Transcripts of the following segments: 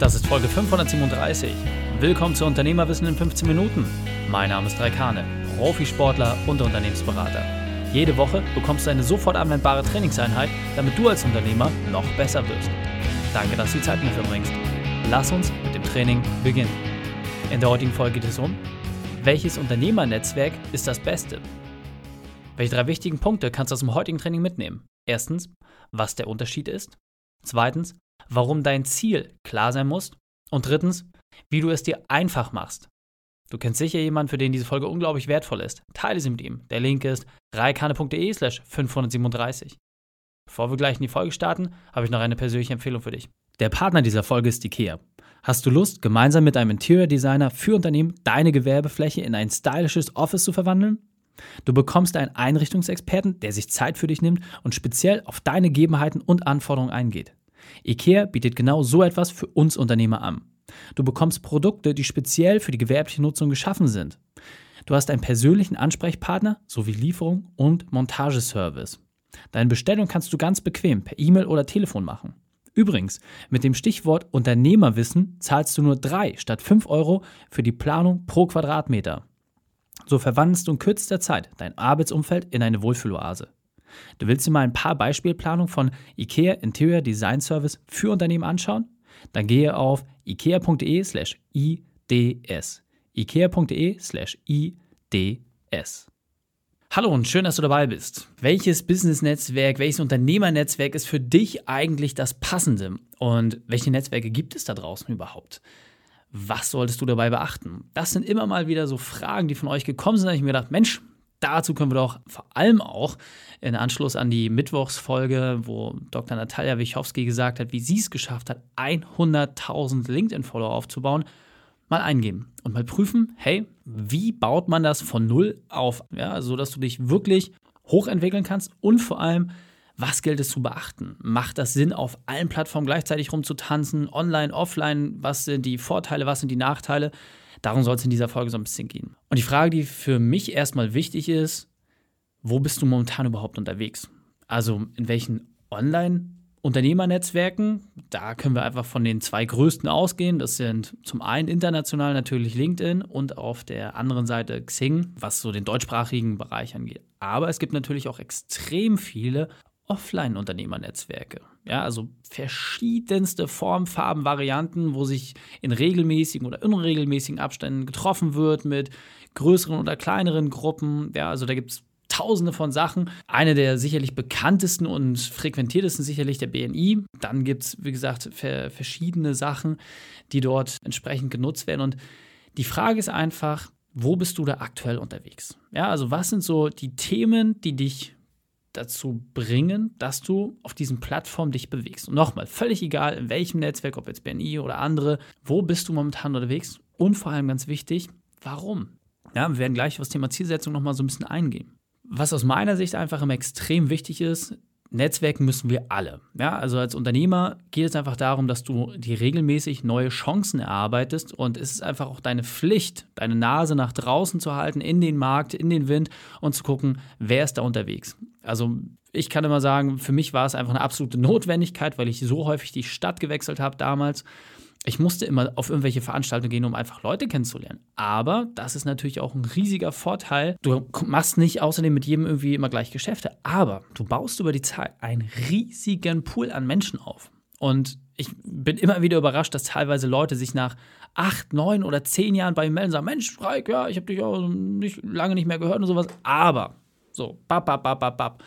Das ist Folge 537. Willkommen zu Unternehmerwissen in 15 Minuten. Mein Name ist Raikane, Profisportler und Unternehmensberater. Jede Woche bekommst du eine sofort anwendbare Trainingseinheit, damit du als Unternehmer noch besser wirst. Danke, dass du die Zeit mit mir verbringst. Lass uns mit dem Training beginnen. In der heutigen Folge geht es um, welches Unternehmernetzwerk ist das Beste? Welche drei wichtigen Punkte kannst du aus dem heutigen Training mitnehmen? Erstens, was der Unterschied ist. Zweitens, warum dein Ziel klar sein muss. Und drittens, wie du es dir einfach machst. Du kennst sicher jemanden, für den diese Folge unglaublich wertvoll ist. Teile sie mit ihm. Der Link ist reikane.de slash 537. Bevor wir gleich in die Folge starten, habe ich noch eine persönliche Empfehlung für dich. Der Partner dieser Folge ist IKEA. Hast du Lust, gemeinsam mit einem Interior Designer für Unternehmen deine Gewerbefläche in ein stylisches Office zu verwandeln? Du bekommst einen Einrichtungsexperten, der sich Zeit für dich nimmt und speziell auf deine Gegebenheiten und Anforderungen eingeht. IKEA bietet genau so etwas für uns Unternehmer an. Du bekommst Produkte, die speziell für die gewerbliche Nutzung geschaffen sind. Du hast einen persönlichen Ansprechpartner sowie Lieferung und Montageservice. Deine Bestellung kannst du ganz bequem per E-Mail oder Telefon machen. Übrigens, mit dem Stichwort Unternehmerwissen zahlst du nur 3 statt 5 Euro für die Planung pro Quadratmeter. So verwandelst du in kürzester Zeit dein Arbeitsumfeld in eine Wohlfühloase. Du willst dir mal ein paar Beispielplanungen von IKEA Interior Design Service für Unternehmen anschauen? Dann gehe auf ikea.de slash ids. ikea.de slash ids. Hallo und schön, dass du dabei bist. Welches Business-Netzwerk, welches Unternehmernetzwerk ist für dich eigentlich das passende? Und welche Netzwerke gibt es da draußen überhaupt? Was solltest du dabei beachten? Das sind immer mal wieder so Fragen, die von euch gekommen sind. Da habe ich mir gedacht, Mensch, dazu können wir doch vor allem auch in Anschluss an die Mittwochsfolge, wo Dr. Natalia Wichowski gesagt hat, wie sie es geschafft hat, 100.000 LinkedIn-Follower aufzubauen, mal eingeben und mal prüfen, hey, wie baut man das von null auf, ja, so dass du dich wirklich hochentwickeln kannst und vor allem, was gilt es zu beachten? Macht das Sinn, auf allen Plattformen gleichzeitig rumzutanzen, online, offline? Was sind die Vorteile, was sind die Nachteile? Darum soll es in dieser Folge so ein bisschen gehen. Und die Frage, die für mich erstmal wichtig ist, wo bist du momentan überhaupt unterwegs? Also in welchen Online-Unternehmernetzwerken? Da können wir einfach von den zwei größten ausgehen. Das sind zum einen international natürlich LinkedIn und auf der anderen Seite Xing, was so den deutschsprachigen Bereich angeht. Aber es gibt natürlich auch extrem viele Offline-Unternehmernetzwerke. Ja, also verschiedenste Formen, Farben, Varianten, wo sich in regelmäßigen oder unregelmäßigen Abständen getroffen wird mit größeren oder kleineren Gruppen. Ja, also da gibt es tausende von Sachen. Eine der sicherlich bekanntesten und frequentiertesten sicherlich der BNI. Dann gibt es, wie gesagt, verschiedene Sachen, die dort entsprechend genutzt werden. Und die Frage ist einfach, wo bist du da aktuell unterwegs? Ja, also was sind so die Themen, die dich dazu bringen, dass du auf diesen Plattformen dich bewegst. Und nochmal, völlig egal, in welchem Netzwerk, ob jetzt BNI oder andere, wo bist du momentan unterwegs? Und vor allem ganz wichtig, warum? Ja, wir werden gleich auf das Thema Zielsetzung nochmal so ein bisschen eingehen. Was aus meiner Sicht einfach immer extrem wichtig ist, Netzwerken müssen wir alle. Ja, also als Unternehmer geht es einfach darum, dass du dir regelmäßig neue Chancen erarbeitest und es ist einfach auch deine Pflicht, deine Nase nach draußen zu halten, in den Markt, in den Wind und zu gucken, wer ist da unterwegs. Also ich kann immer sagen, für mich war es einfach eine absolute Notwendigkeit, weil ich so häufig die Stadt gewechselt habe damals ich musste immer auf irgendwelche Veranstaltungen gehen, um einfach Leute kennenzulernen. Aber das ist natürlich auch ein riesiger Vorteil. Du machst nicht außerdem mit jedem irgendwie immer gleich Geschäfte, aber du baust über die Zeit einen riesigen Pool an Menschen auf. Und ich bin immer wieder überrascht, dass teilweise Leute sich nach acht, neun oder zehn Jahren bei mir melden und sagen: Mensch, Freik, ja, ich habe dich auch nicht, lange nicht mehr gehört und sowas. Aber so, bap, bap, bap, bap, bap.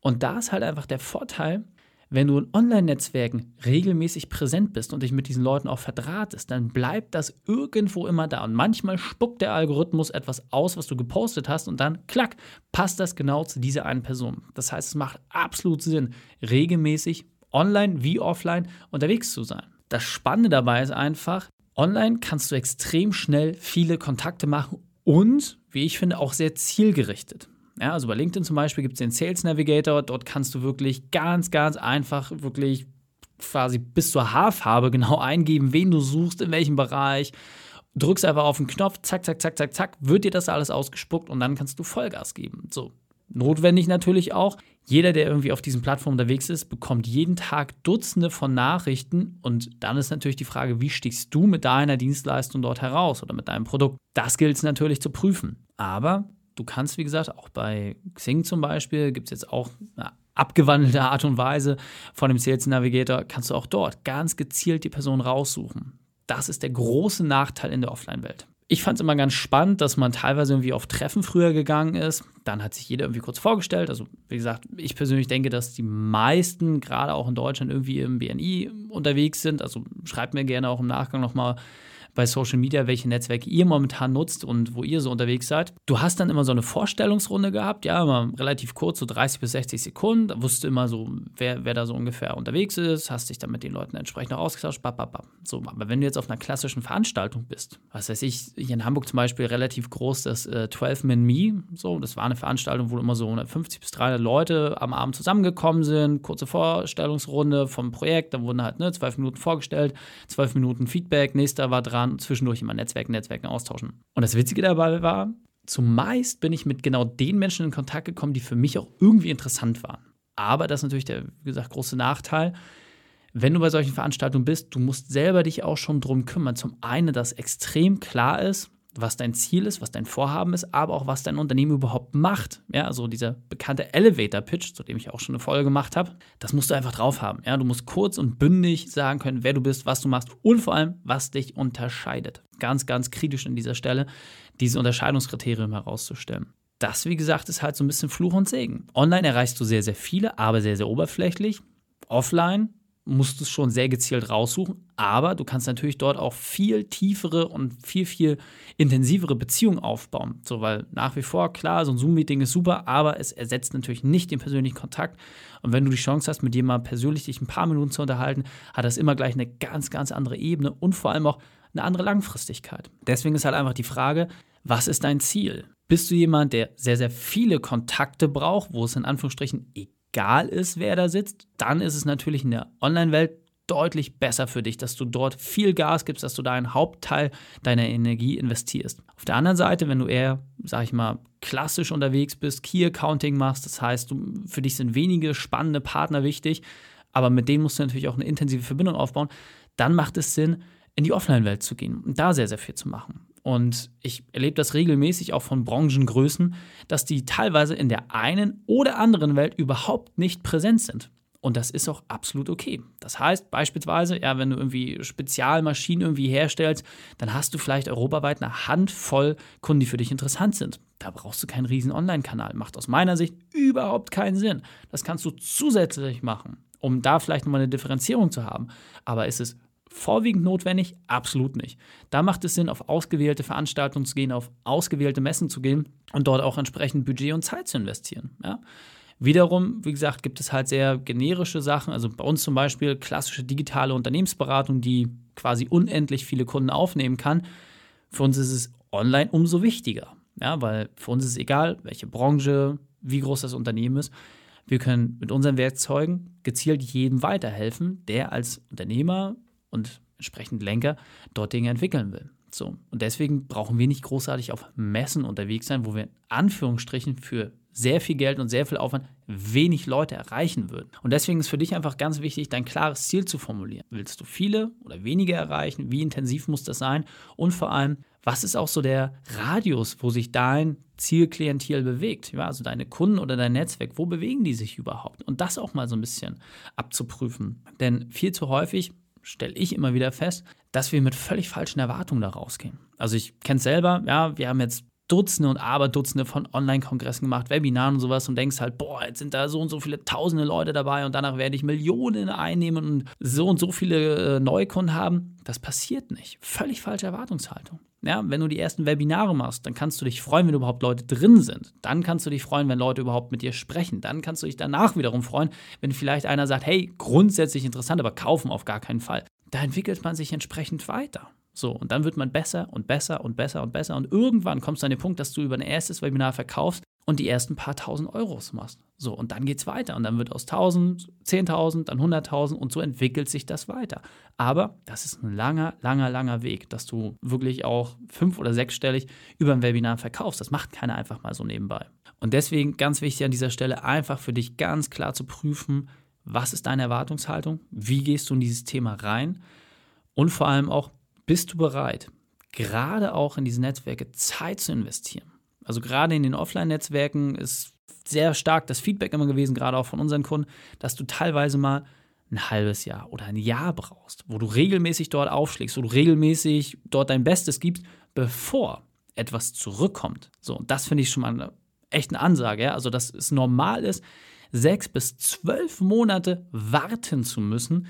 Und da ist halt einfach der Vorteil, wenn du in Online-Netzwerken regelmäßig präsent bist und dich mit diesen Leuten auch verdrahtest, dann bleibt das irgendwo immer da. Und manchmal spuckt der Algorithmus etwas aus, was du gepostet hast, und dann, klack, passt das genau zu dieser einen Person. Das heißt, es macht absolut Sinn, regelmäßig online wie offline unterwegs zu sein. Das Spannende dabei ist einfach, online kannst du extrem schnell viele Kontakte machen und, wie ich finde, auch sehr zielgerichtet. Ja, also bei LinkedIn zum Beispiel gibt es den Sales Navigator. Dort kannst du wirklich ganz, ganz einfach wirklich quasi bis zur Haarfarbe genau eingeben, wen du suchst, in welchem Bereich. Drückst einfach auf den Knopf, zack, zack, zack, zack, zack, wird dir das alles ausgespuckt und dann kannst du Vollgas geben. So. Notwendig natürlich auch, Jeder, der irgendwie auf diesen Plattformen unterwegs ist, bekommt jeden Tag Dutzende von Nachrichten und dann ist natürlich die Frage, wie stichst du mit deiner Dienstleistung dort heraus oder mit deinem Produkt? Das gilt es natürlich zu prüfen. Aber du kannst, wie gesagt, auch bei Xing zum Beispiel, gibt es jetzt auch eine abgewandelte Art und Weise von dem Sales Navigator, kannst du auch dort ganz gezielt die Person raussuchen. Das ist der große Nachteil in der Offline-Welt. Ich fand es immer ganz spannend, dass man teilweise irgendwie auf Treffen früher gegangen ist. Dann hat sich jeder irgendwie kurz vorgestellt. Also, wie gesagt, ich persönlich denke, dass die meisten, gerade auch in Deutschland, irgendwie im BNI unterwegs sind. Also, schreibt mir gerne auch im Nachgang nochmal, bei Social Media, welche Netzwerke ihr momentan nutzt und wo ihr so unterwegs seid. Du hast dann immer so eine Vorstellungsrunde gehabt, ja, immer relativ kurz, so 30 bis 60 Sekunden. Da wusste immer so, wer, wer da so ungefähr unterwegs ist, hast dich dann mit den Leuten entsprechend auch ausgetauscht. Bap, bap. So, aber wenn du jetzt auf einer klassischen Veranstaltung bist, was weiß ich, hier in Hamburg zum Beispiel relativ groß das äh, 12 Min Me, so, das war eine Veranstaltung, wo immer so 150 bis 300 Leute am Abend zusammengekommen sind, kurze Vorstellungsrunde vom Projekt, dann wurden halt ne, 12 Minuten vorgestellt, 12 Minuten Feedback, nächster war dran waren zwischendurch immer Netzwerken, Netzwerken austauschen. Und das Witzige dabei war, zumeist bin ich mit genau den Menschen in Kontakt gekommen, die für mich auch irgendwie interessant waren. Aber das ist natürlich der, wie gesagt, große Nachteil. Wenn du bei solchen Veranstaltungen bist, du musst selber dich auch schon drum kümmern. Zum einen, dass extrem klar ist, was dein Ziel ist, was dein Vorhaben ist, aber auch was dein Unternehmen überhaupt macht. Ja, also dieser bekannte Elevator Pitch, zu dem ich auch schon eine Folge gemacht habe, das musst du einfach drauf haben. Ja, du musst kurz und bündig sagen können, wer du bist, was du machst und vor allem, was dich unterscheidet. Ganz, ganz kritisch an dieser Stelle, diese Unterscheidungskriterien herauszustellen. Das, wie gesagt, ist halt so ein bisschen Fluch und Segen. Online erreichst du sehr, sehr viele, aber sehr, sehr oberflächlich. Offline musst du es schon sehr gezielt raussuchen, aber du kannst natürlich dort auch viel tiefere und viel, viel intensivere Beziehungen aufbauen. So, weil nach wie vor, klar, so ein Zoom-Meeting ist super, aber es ersetzt natürlich nicht den persönlichen Kontakt. Und wenn du die Chance hast, mit jemandem persönlich dich ein paar Minuten zu unterhalten, hat das immer gleich eine ganz, ganz andere Ebene und vor allem auch eine andere Langfristigkeit. Deswegen ist halt einfach die Frage, was ist dein Ziel? Bist du jemand, der sehr, sehr viele Kontakte braucht, wo es in Anführungsstrichen egal egal ist, wer da sitzt, dann ist es natürlich in der Online-Welt deutlich besser für dich, dass du dort viel Gas gibst, dass du da einen Hauptteil deiner Energie investierst. Auf der anderen Seite, wenn du eher, sag ich mal, klassisch unterwegs bist, Key Accounting machst, das heißt, du, für dich sind wenige spannende Partner wichtig, aber mit denen musst du natürlich auch eine intensive Verbindung aufbauen, dann macht es Sinn, in die Offline-Welt zu gehen und da sehr, sehr viel zu machen. Und ich erlebe das regelmäßig auch von Branchengrößen, dass die teilweise in der einen oder anderen Welt überhaupt nicht präsent sind. Und das ist auch absolut okay. Das heißt beispielsweise, ja, wenn du irgendwie Spezialmaschinen irgendwie herstellst, dann hast du vielleicht europaweit eine Handvoll Kunden, die für dich interessant sind. Da brauchst du keinen riesen Online-Kanal. Macht aus meiner Sicht überhaupt keinen Sinn. Das kannst du zusätzlich machen, um da vielleicht nochmal eine Differenzierung zu haben. Aber ist es vorwiegend notwendig? Absolut nicht. Da macht es Sinn, auf ausgewählte Veranstaltungen zu gehen, auf ausgewählte Messen zu gehen und dort auch entsprechend Budget und Zeit zu investieren. Ja? Wiederum, wie gesagt, gibt es halt sehr generische Sachen. Also bei uns zum Beispiel klassische digitale Unternehmensberatung, die quasi unendlich viele Kunden aufnehmen kann. Für uns ist es online umso wichtiger. Ja, weil für uns ist es egal, welche Branche, wie groß das Unternehmen ist. Wir können mit unseren Werkzeugen gezielt jedem weiterhelfen, der als Unternehmer und entsprechend Lenker dort Dinge entwickeln will. So. Und deswegen brauchen wir nicht großartig auf Messen unterwegs sein, wo wir in Anführungsstrichen für sehr viel Geld und sehr viel Aufwand wenig Leute erreichen würden. Und deswegen ist für dich einfach ganz wichtig, dein klares Ziel zu formulieren. Willst du viele oder wenige erreichen? Wie intensiv muss das sein? Und vor allem, was ist auch so der Radius, wo sich dein Zielklientel bewegt? Ja, also deine Kunden oder dein Netzwerk, wo bewegen die sich überhaupt? Und das auch mal so ein bisschen abzuprüfen. Denn viel zu häufig stelle ich immer wieder fest, dass wir mit völlig falschen Erwartungen da rausgehen. Also ich kenne es selber, ja, wir haben jetzt Dutzende und Aberdutzende von Online-Kongressen gemacht, Webinaren und sowas und denkst halt, boah, jetzt sind da so und so viele tausende Leute dabei und danach werde ich Millionen einnehmen und so und so viele äh, Neukunden haben. Das passiert nicht. Völlig falsche Erwartungshaltung. Ja, wenn du die ersten Webinare machst, dann kannst du dich freuen, wenn überhaupt Leute drin sind. Dann kannst du dich freuen, wenn Leute überhaupt mit dir sprechen. Dann kannst du dich danach wiederum freuen, wenn vielleicht einer sagt, hey, grundsätzlich interessant, aber kaufen auf gar keinen Fall. Da entwickelt man sich entsprechend weiter. So, und dann wird man besser und besser und besser und besser. Und irgendwann kommst du an den Punkt, dass du über ein erstes Webinar verkaufst und die ersten paar tausend Euros machst. So, und dann geht es weiter. Und dann wird aus 1000, 10.000, dann 100.000 und so entwickelt sich das weiter. Aber das ist ein langer, langer, langer Weg, dass du wirklich auch fünf- oder sechsstellig über ein Webinar verkaufst. Das macht keiner einfach mal so nebenbei. Und deswegen ganz wichtig an dieser Stelle, einfach für dich ganz klar zu prüfen, was ist deine Erwartungshaltung, wie gehst du in dieses Thema rein und vor allem auch, bist du bereit, gerade auch in diese Netzwerke Zeit zu investieren? Also gerade in den Offline-Netzwerken ist sehr stark das Feedback immer gewesen, gerade auch von unseren Kunden, dass du teilweise mal ein halbes Jahr oder ein Jahr brauchst, wo du regelmäßig dort aufschlägst, wo du regelmäßig dort dein Bestes gibst, bevor etwas zurückkommt. So, und das finde ich schon mal eine echte Ansage, ja? also dass es normal ist, sechs bis zwölf Monate warten zu müssen,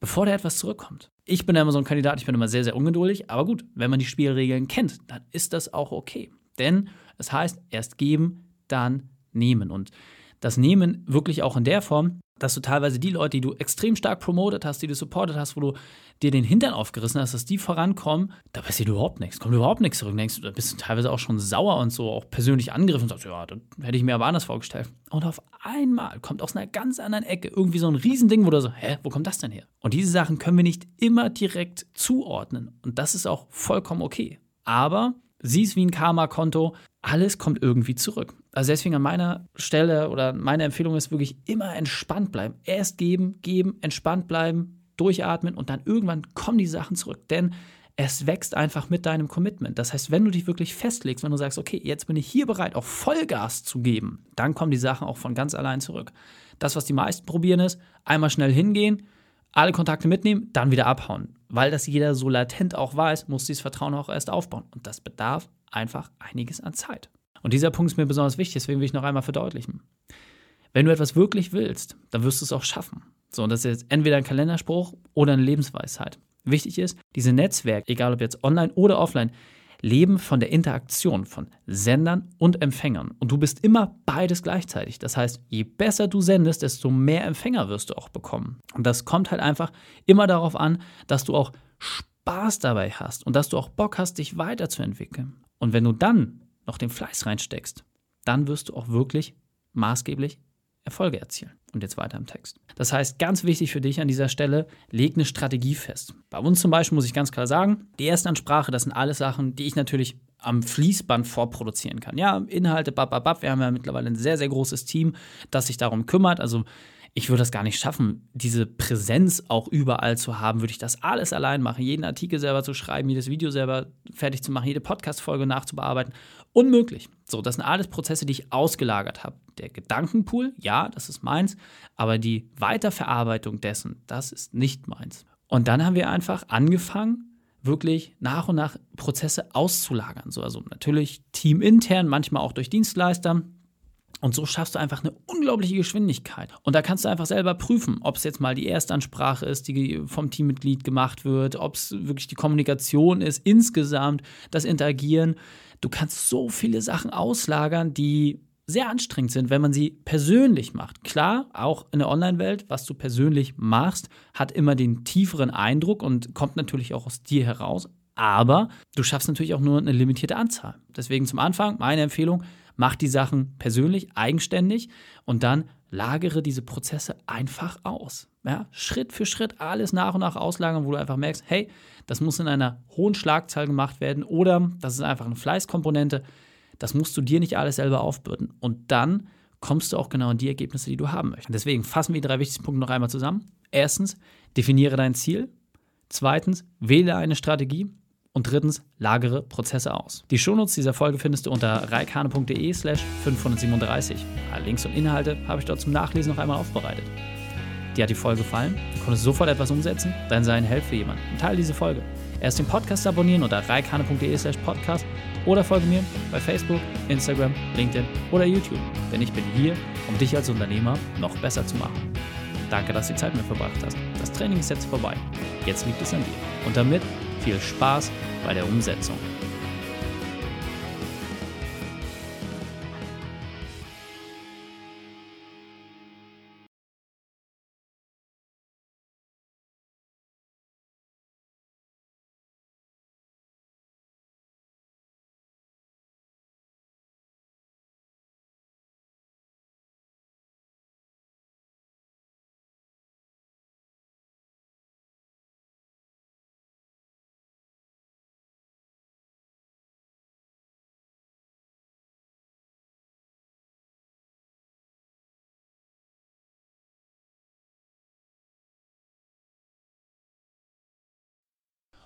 bevor da etwas zurückkommt. Ich bin immer so ein Kandidat, ich bin immer sehr, sehr ungeduldig, aber gut, wenn man die Spielregeln kennt, dann ist das auch okay. Denn es heißt, erst geben, dann nehmen. Und das Nehmen wirklich auch in der Form, dass du teilweise die Leute, die du extrem stark promotet hast, die du supportet hast, wo du dir den Hintern aufgerissen hast, dass die vorankommen, da passiert überhaupt nichts, kommt überhaupt nichts zurück. Denkst, da bist du teilweise auch schon sauer und so, auch persönlich angegriffen und sagst, ja, das hätte ich mir aber anders vorgestellt. Und auf einmal kommt aus einer ganz anderen Ecke irgendwie so ein Riesending, wo du so, hä, wo kommt das denn her? Und diese Sachen können wir nicht immer direkt zuordnen. Und das ist auch vollkommen okay. Aber sieh es wie ein Karma-Konto, alles kommt irgendwie zurück. Also deswegen an meiner Stelle oder meine Empfehlung ist wirklich immer entspannt bleiben. Erst geben, geben, entspannt bleiben, durchatmen und dann irgendwann kommen die Sachen zurück. Denn es wächst einfach mit deinem Commitment. Das heißt, wenn du dich wirklich festlegst, wenn du sagst, okay, jetzt bin ich hier bereit, auch Vollgas zu geben, dann kommen die Sachen auch von ganz allein zurück. Das, was die meisten probieren, ist, einmal schnell hingehen, alle Kontakte mitnehmen, dann wieder abhauen. Weil das jeder so latent auch weiß, muss dieses Vertrauen auch erst aufbauen. Und das bedarf einfach einiges an Zeit. Und dieser Punkt ist mir besonders wichtig, deswegen will ich noch einmal verdeutlichen. Wenn du etwas wirklich willst, dann wirst du es auch schaffen. So, und das ist jetzt entweder ein Kalenderspruch oder eine Lebensweisheit. Wichtig ist, diese Netzwerke, egal ob jetzt online oder offline, leben von der Interaktion von Sendern und Empfängern. Und du bist immer beides gleichzeitig. Das heißt, je besser du sendest, desto mehr Empfänger wirst du auch bekommen. Und das kommt halt einfach immer darauf an, dass du auch Spaß dabei hast und dass du auch Bock hast, dich weiterzuentwickeln. Und wenn du dann noch den Fleiß reinsteckst, dann wirst du auch wirklich maßgeblich Erfolge erzielen. Und jetzt weiter im Text. Das heißt, ganz wichtig für dich an dieser Stelle, leg eine Strategie fest. Bei uns zum Beispiel muss ich ganz klar sagen, die Erstansprache, das sind alles Sachen, die ich natürlich am Fließband vorproduzieren kann. Ja, Inhalte, bababab, wir haben ja mittlerweile ein sehr, sehr großes Team, das sich darum kümmert. Also ich würde das gar nicht schaffen, diese Präsenz auch überall zu haben, würde ich das alles allein machen, jeden Artikel selber zu schreiben, jedes Video selber fertig zu machen, jede Podcast-Folge nachzubearbeiten. Unmöglich. So, das sind alles Prozesse, die ich ausgelagert habe. Der Gedankenpool, ja, das ist meins, aber die Weiterverarbeitung dessen, das ist nicht meins. Und dann haben wir einfach angefangen, wirklich nach und nach Prozesse auszulagern. So, also natürlich teamintern, manchmal auch durch Dienstleister, und so schaffst du einfach eine unglaubliche Geschwindigkeit. Und da kannst du einfach selber prüfen, ob es jetzt mal die Erstansprache ist, die vom Teammitglied gemacht wird, ob es wirklich die Kommunikation ist, insgesamt das Interagieren. Du kannst so viele Sachen auslagern, die sehr anstrengend sind, wenn man sie persönlich macht. Klar, auch in der Online-Welt, was du persönlich machst, hat immer den tieferen Eindruck und kommt natürlich auch aus dir heraus. Aber du schaffst natürlich auch nur eine limitierte Anzahl. Deswegen zum Anfang meine Empfehlung, Mach die Sachen persönlich, eigenständig und dann lagere diese Prozesse einfach aus. Ja, Schritt für Schritt alles nach und nach auslagern, wo du einfach merkst, hey, das muss in einer hohen Schlagzahl gemacht werden oder das ist einfach eine Fleißkomponente. Das musst du dir nicht alles selber aufbürden. Und dann kommst du auch genau an die Ergebnisse, die du haben möchtest. Deswegen fassen wir die drei wichtigsten Punkte noch einmal zusammen. Erstens, definiere dein Ziel. Zweitens, wähle eine Strategie. Und drittens, lagere Prozesse aus. Die Shownotes dieser Folge findest du unter reikane.de slash 537. Alle Links und Inhalte habe ich dort zum Nachlesen noch einmal aufbereitet. Dir hat die Folge gefallen? Du konntest sofort etwas umsetzen? Dann sei ein Held für jemanden und teile diese Folge. Erst den Podcast abonnieren unter reikane.de slash podcast oder folge mir bei Facebook, Instagram, LinkedIn oder YouTube. Denn ich bin hier, um dich als Unternehmer noch besser zu machen. Danke, dass du die Zeit mit mir verbracht hast. Das Training ist jetzt vorbei. Jetzt liegt es an dir. Und damit viel Spaß bei der Umsetzung.